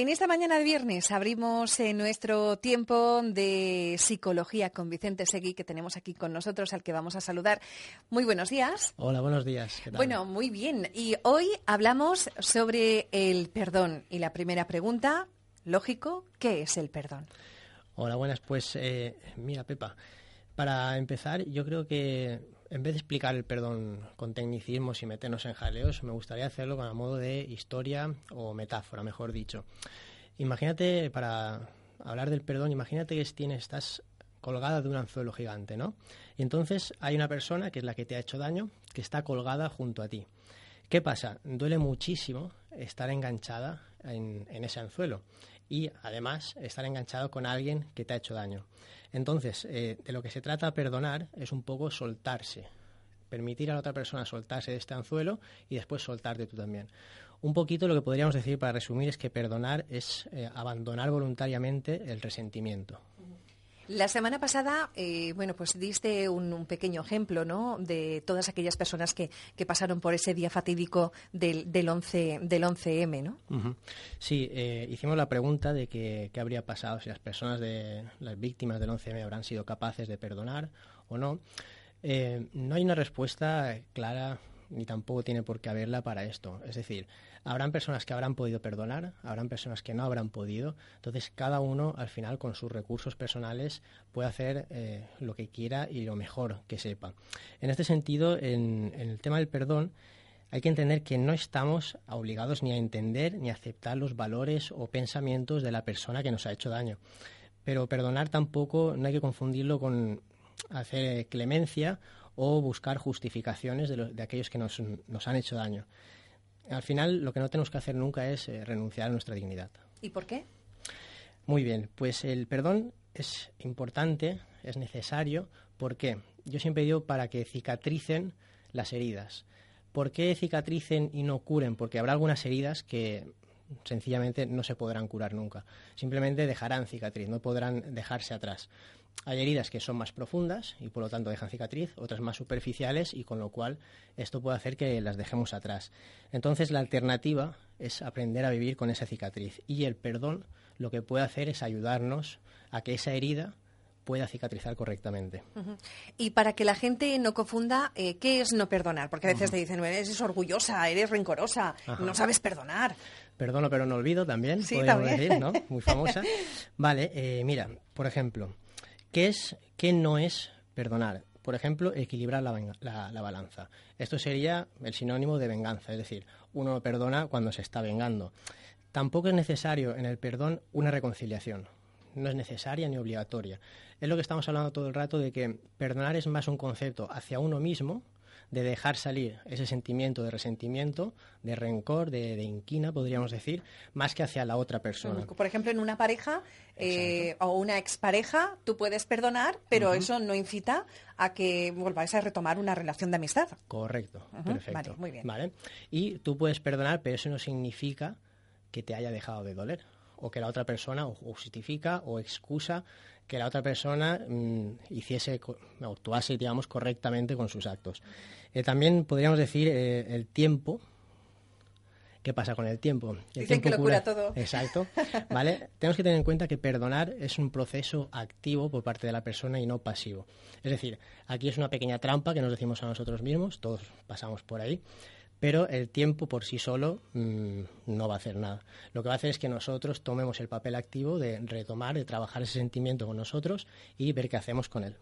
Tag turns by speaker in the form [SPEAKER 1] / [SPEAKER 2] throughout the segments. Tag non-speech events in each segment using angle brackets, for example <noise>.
[SPEAKER 1] En esta mañana de viernes abrimos eh, nuestro tiempo de psicología con Vicente Seguí, que tenemos aquí con nosotros, al que vamos a saludar. Muy buenos días.
[SPEAKER 2] Hola, buenos días.
[SPEAKER 1] Bueno, muy bien. Y hoy hablamos sobre el perdón. Y la primera pregunta, lógico, ¿qué es el perdón?
[SPEAKER 2] Hola, buenas. Pues eh, mira, Pepa, para empezar, yo creo que en vez de explicar el perdón con tecnicismos y meternos en jaleos, me gustaría hacerlo con a modo de historia o metáfora, mejor dicho. Imagínate, para hablar del perdón, imagínate que estás colgada de un anzuelo gigante, ¿no? Y entonces hay una persona, que es la que te ha hecho daño, que está colgada junto a ti. ¿Qué pasa? Duele muchísimo estar enganchada en, en ese anzuelo y además estar enganchado con alguien que te ha hecho daño. Entonces, eh, de lo que se trata perdonar es un poco soltarse, permitir a la otra persona soltarse de este anzuelo y después soltarte tú también. Un poquito lo que podríamos decir para resumir es que perdonar es eh, abandonar voluntariamente el resentimiento.
[SPEAKER 1] La semana pasada, eh, bueno, pues diste un, pequeño ejemplo, ¿no? De todas aquellas personas que, pasaron por ese día fatídico del, del, 11, del 11M, ¿no?
[SPEAKER 2] Sí, eh, hicimos la pregunta de qué habría pasado si las personas de las víctimas del 11M habrán sido capaces de perdonar o no. Eh, no hay una respuesta clara ni tampoco tiene por qué haberla para esto. Es decir, habrán personas que habrán podido perdonar, habrán personas que no habrán podido. Entonces, cada uno, al final, con sus recursos personales, puede hacer eh, lo que quiera y lo mejor que sepa. En este sentido, en, en el tema del perdón, hay que entender que no estamos obligados ni a entender ni a aceptar los valores o pensamientos de la persona que nos ha hecho daño. Pero perdonar tampoco no hay que confundirlo con hacer clemencia o buscar justificaciones de, aquellos que nos, han hecho daño. Al final, lo que no tenemos que hacer nunca es eh, renunciar a nuestra dignidad.
[SPEAKER 1] ¿Y por qué?
[SPEAKER 2] Muy bien, pues el perdón es importante, es necesario, ¿por qué? Yo siempre digo para que cicatricen las heridas. ¿Por qué cicatricen y no curen? Porque habrá algunas heridas que sencillamente no se podrán curar nunca. Simplemente dejarán cicatriz, no podrán dejarse atrás. Hay heridas que son más profundas y por lo tanto dejan cicatriz, otras más superficiales y con lo cual esto puede hacer que las dejemos atrás. Entonces la alternativa es aprender a vivir con esa cicatriz y el perdón lo que puede hacer es ayudarnos a que esa herida pueda cicatrizar correctamente.
[SPEAKER 1] Y para que la gente no confunda, eh, ¿qué es no perdonar? Porque a veces te dicen, eres orgullosa, eres rencorosa, no sabes perdonar.
[SPEAKER 2] Perdono pero no olvido también, sí, también. decir, ¿no? Muy famosa. <laughs> vale, eh, mira, por ejemplo, ¿Qué es, qué no es perdonar? Por ejemplo, equilibrar la, la, balanza. Esto sería el sinónimo de venganza, es decir, uno perdona cuando se está vengando. Tampoco es necesario en el perdón una reconciliación. No es necesaria ni obligatoria. Es lo que estamos hablando todo el rato de que perdonar es más un concepto hacia uno mismo de dejar salir ese sentimiento de resentimiento, de rencor, de, inquina, podríamos decir, más que hacia la otra persona.
[SPEAKER 1] Por ejemplo, en una pareja eh, o una expareja, tú puedes perdonar, pero eso no incita a que volváis a retomar una relación de amistad.
[SPEAKER 2] Correcto, perfecto.
[SPEAKER 1] Vale, muy bien.
[SPEAKER 2] ¿Vale? Y tú puedes perdonar, pero eso no significa que te haya dejado de doler o que la otra persona justifica o excusa que la otra persona mm, hiciese actuase digamos correctamente con sus actos eh, también podríamos decir eh, el tiempo ¿Qué pasa con el tiempo?
[SPEAKER 1] El Dicen que lo cura, todo.
[SPEAKER 2] Exacto. <laughs> ¿Vale? Tenemos que tener en cuenta que perdonar es un proceso activo por parte de la persona y no pasivo. Es decir, aquí es una pequeña trampa que nos decimos a nosotros mismos, todos pasamos por ahí, pero el tiempo por sí solo mm, no va a hacer nada. Lo que va a hacer es que nosotros tomemos el papel activo de retomar, de trabajar ese sentimiento con nosotros y ver qué hacemos con él.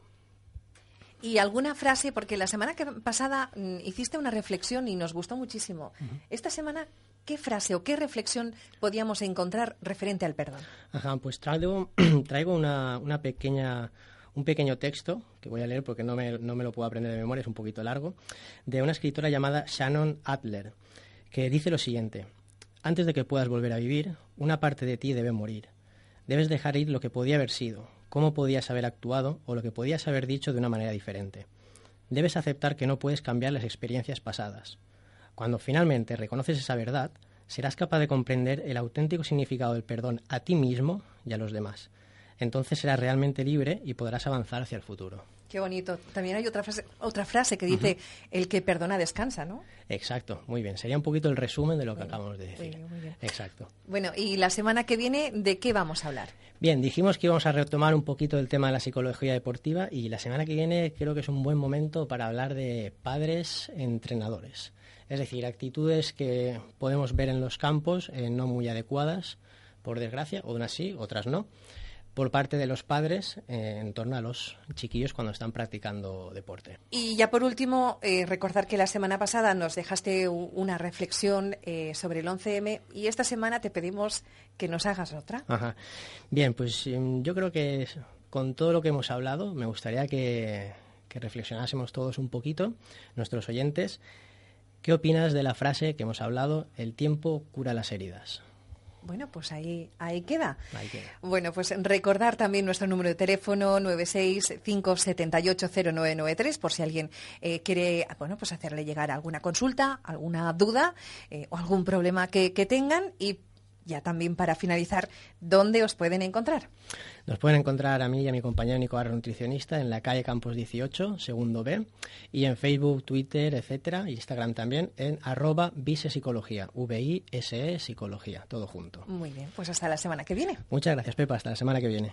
[SPEAKER 1] Y alguna frase, porque la semana pasada mm, hiciste una reflexión y nos gustó muchísimo. Esta semana, ¿qué frase o qué reflexión podíamos encontrar referente al perdón?
[SPEAKER 2] Ajá, pues traigo, <clears throat> traigo una, una pequeña un pequeño texto, que voy a leer porque no me, no me lo puedo aprender de memoria, es un poquito largo, de una escritora llamada Shannon Adler, que dice lo siguiente, antes de que puedas volver a vivir, una parte de ti debe morir. Debes dejar ir lo que podía haber sido, cómo podías haber actuado o lo que podías haber dicho de una manera diferente. Debes aceptar que no puedes cambiar las experiencias pasadas. Cuando finalmente reconoces esa verdad, serás capaz de comprender el auténtico significado del perdón a ti mismo y a los demás entonces serás realmente libre y podrás avanzar hacia el futuro.
[SPEAKER 1] Qué bonito. También hay otra frase, otra frase que dice, el que perdona descansa, ¿no?
[SPEAKER 2] Exacto, muy bien. Sería un poquito el resumen de lo que acabamos de decir. Exacto.
[SPEAKER 1] Bueno, y la semana que viene, ¿de qué vamos a hablar?
[SPEAKER 2] Bien, dijimos que íbamos a retomar un poquito el tema de la psicología deportiva y la semana que viene creo que es un buen momento para hablar de padres entrenadores. Es decir, actitudes que podemos ver en los campos eh, no muy adecuadas, por desgracia, unas sí, otras no por parte de los padres eh, en torno a los chiquillos cuando están practicando deporte.
[SPEAKER 1] Y ya por último, eh, recordar que la semana pasada nos dejaste una reflexión eh, sobre el 11M y esta semana te pedimos que nos hagas otra.
[SPEAKER 2] Bien, pues em, yo creo que con todo lo que hemos hablado me gustaría que, que reflexionásemos todos un poquito, nuestros oyentes. ¿Qué opinas de la frase que hemos hablado, el tiempo cura las heridas?
[SPEAKER 1] Bueno, pues ahí, ahí queda. Bueno, pues recordar también nuestro número de teléfono 965780993 por si alguien eh, quiere, bueno, pues hacerle llegar alguna consulta, alguna duda eh, o algún problema que, que tengan y ya también para finalizar, ¿dónde os pueden encontrar?
[SPEAKER 2] Nos pueden encontrar a mí y a mi compañero Nico Arro, nutricionista, en la calle Campos 18, segundo B, y en Facebook, Twitter, etcétera, Instagram también, en arroba visepsicología, V-I-S-E Psicología, todo junto.
[SPEAKER 1] Muy bien, pues hasta la semana que viene.
[SPEAKER 2] Muchas gracias, Pepa, hasta la semana que viene.